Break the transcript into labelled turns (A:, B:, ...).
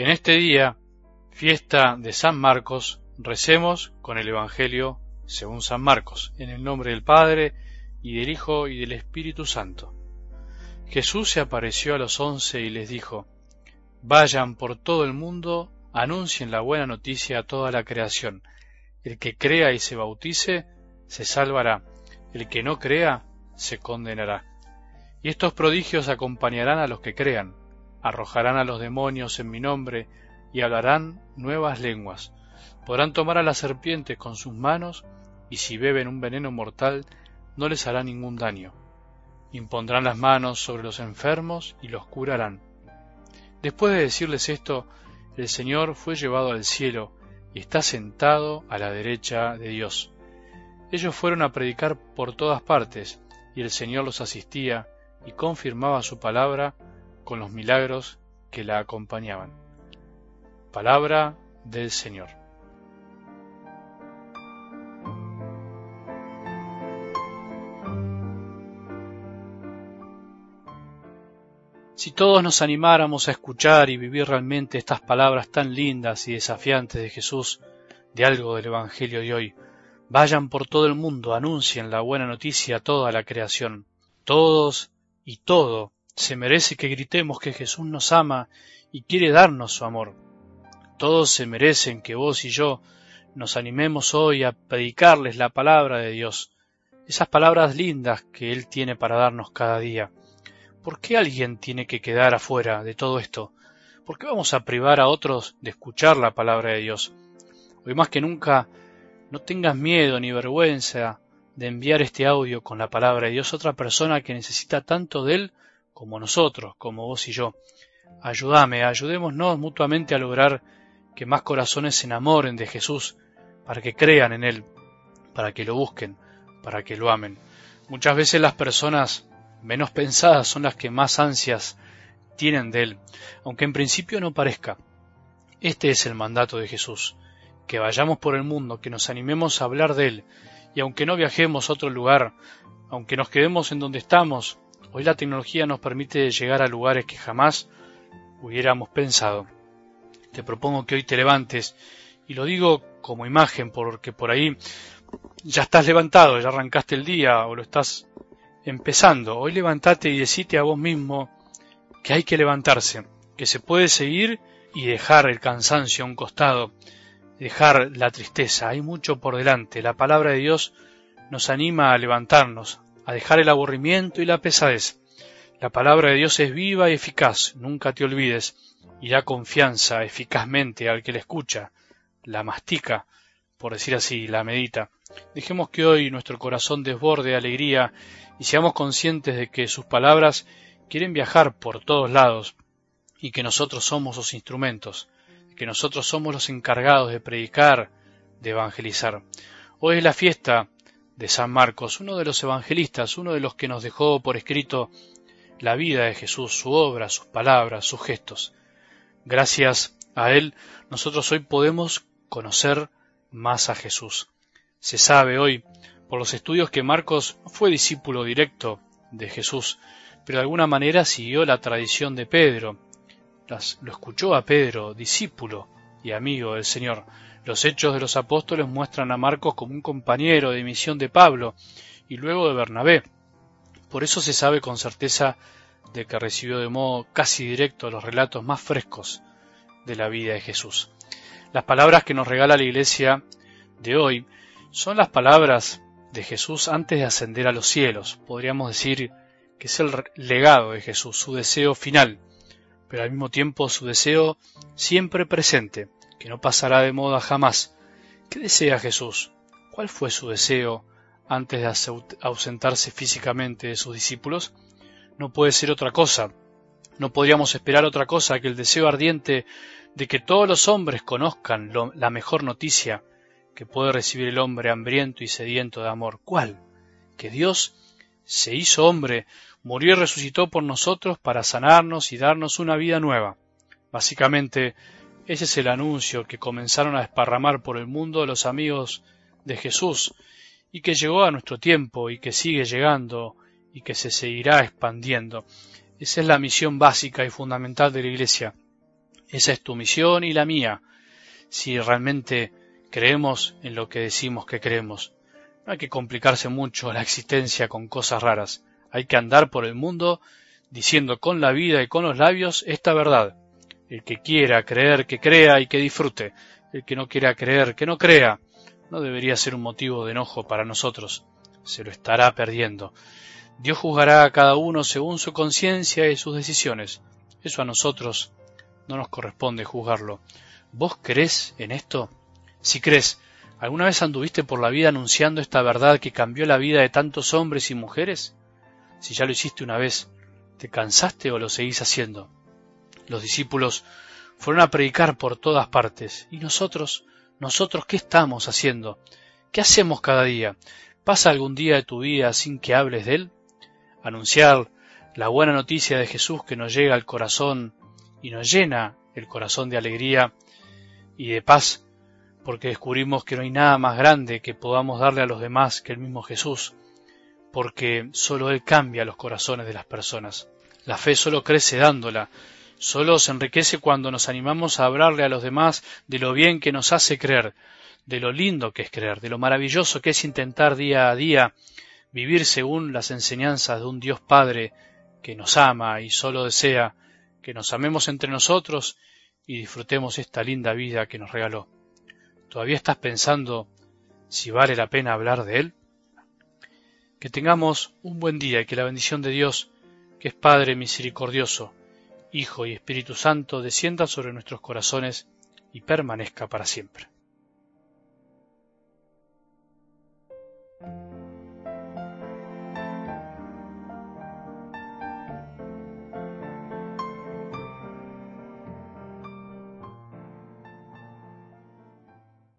A: En este día, fiesta de San Marcos, recemos con el Evangelio según San Marcos, en el nombre del Padre, y del Hijo, y del Espíritu Santo. Jesús se apareció a los once y les dijo, Vayan por todo el mundo, anuncien la buena noticia a toda la creación. El que crea y se bautice, se salvará. El que no crea, se condenará. Y estos prodigios acompañarán a los que crean. Arrojarán a los demonios en mi nombre y hablarán nuevas lenguas. Podrán tomar a las serpientes con sus manos y si beben un veneno mortal no les hará ningún daño. Impondrán las manos sobre los enfermos y los curarán. Después de decirles esto, el Señor fue llevado al cielo y está sentado a la derecha de Dios. Ellos fueron a predicar por todas partes, y el Señor los asistía y confirmaba su palabra con los milagros que la acompañaban. Palabra del Señor. Si todos nos animáramos a escuchar y vivir realmente estas palabras tan lindas y desafiantes de Jesús, de algo del Evangelio de hoy, vayan por todo el mundo, anuncien la buena noticia a toda la creación. Todos y todo se merece que gritemos que Jesús nos ama y quiere darnos su amor. Todos se merecen que vos y yo nos animemos hoy a predicarles la palabra de Dios, esas palabras lindas que Él tiene para darnos cada día ¿Por qué alguien tiene que quedar afuera de todo esto? ¿Por qué vamos a privar a otros de escuchar la palabra de Dios? Hoy más que nunca, no tengas miedo ni vergüenza de enviar este audio con la palabra de Dios a otra persona que necesita tanto de Él como nosotros, como vos y yo. Ayúdame, ayudémonos mutuamente a lograr que más corazones se enamoren de Jesús, para que crean en Él, para que lo busquen, para que lo amen. Muchas veces las personas menos pensadas son las que más ansias tienen de Él, aunque en principio no parezca. Este es el mandato de Jesús, que vayamos por el mundo, que nos animemos a hablar de Él, y aunque no viajemos a otro lugar, aunque nos quedemos en donde estamos, hoy la tecnología nos permite llegar a lugares que jamás hubiéramos pensado. Te propongo que hoy te levantes, y lo digo como imagen, porque por ahí ya estás levantado, ya arrancaste el día, o lo estás empezando. Hoy levantate y decite a vos mismo que hay que levantarse, que se puede seguir y dejar el cansancio a un costado, dejar la tristeza. Hay mucho por delante. La palabra de Dios nos anima a levantarnos, a dejar el aburrimiento y la pesadez. La palabra de Dios es viva y eficaz, nunca te olvides, y da confianza eficazmente al que la escucha, la mastica, por decir así, la medita. Dejemos que hoy nuestro corazón desborde de alegría y seamos conscientes de que sus palabras quieren viajar por todos lados y que nosotros somos los instrumentos, que nosotros somos los encargados de predicar, de evangelizar. Hoy es la fiesta de San Marcos, uno de los evangelistas, uno de los que nos dejó por escrito la vida de Jesús, su obra, sus palabras, sus gestos. Gracias a él, nosotros hoy podemos conocer más a Jesús. Se sabe hoy por los estudios que Marcos fue discípulo directo de Jesús, pero de alguna manera siguió la tradición de Pedro. lo escuchó a Pedro, discípulo y amigo del Señor. Los hechos de los apóstoles muestran a Marcos como un compañero de misión de Pablo y luego de Bernabé. Por eso se sabe con certeza de que recibió de modo casi directo los relatos más frescos de la vida de Jesús. Las palabras que nos regala la iglesia de hoy son las palabras de Jesús antes de ascender a los cielos. Podríamos decir que es el legado de Jesús, su deseo final, pero al mismo tiempo su deseo siempre presente, que no pasará de moda jamás. ¿Qué desea Jesús? ¿Cuál fue su deseo antes de ausentarse físicamente de sus discípulos? No puede ser otra cosa. No podríamos esperar otra cosa que el deseo ardiente de que todos los hombres conozcan la mejor noticia que puede recibir el hombre hambriento y sediento de amor. ¿Cuál? Que Dios se hizo hombre, murió y resucitó por nosotros para sanarnos y darnos una vida nueva. Básicamente, ese es el anuncio que comenzaron a desparramar por el mundo los amigos de Jesús y que llegó a nuestro tiempo y que sigue llegando y que se seguirá expandiendo. Esa es la misión básica y fundamental de la Iglesia. Esa es tu misión y la mía, si realmente creemos en lo que decimos que creemos. No hay que complicarse mucho la existencia con cosas raras. Hay que andar por el mundo diciendo con la vida y con los labios esta verdad. El que quiera creer, que crea y que disfrute. El que no quiera creer, que no crea. No debería ser un motivo de enojo para nosotros. Se lo estará perdiendo. Dios juzgará a cada uno según su conciencia y sus decisiones. Eso a nosotros no nos corresponde juzgarlo. ¿Vos crees en esto? Si crees, ¿alguna vez anduviste por la vida anunciando esta verdad que cambió la vida de tantos hombres y mujeres? Si ya lo hiciste una vez, ¿te cansaste o lo seguís haciendo? Los discípulos fueron a predicar por todas partes. ¿Y nosotros? ¿Nosotros qué estamos haciendo? ¿Qué hacemos cada día? ¿Pasa algún día de tu vida sin que hables de Él? Anunciar la buena noticia de Jesús que nos llega al corazón y nos llena el corazón de alegría y de paz, porque descubrimos que no hay nada más grande que podamos darle a los demás que el mismo Jesús, porque solo Él cambia los corazones de las personas. La fe solo crece dándola, solo se enriquece cuando nos animamos a hablarle a los demás de lo bien que nos hace creer, de lo lindo que es creer, de lo maravilloso que es intentar día a día vivir según las enseñanzas de un Dios Padre que nos ama y solo desea que nos amemos entre nosotros y disfrutemos esta linda vida que nos regaló. ¿Todavía estás pensando si vale la pena hablar de Él? Que tengamos un buen día y que la bendición de Dios, que es Padre misericordioso, Hijo y Espíritu Santo, descienda sobre nuestros corazones y permanezca para siempre.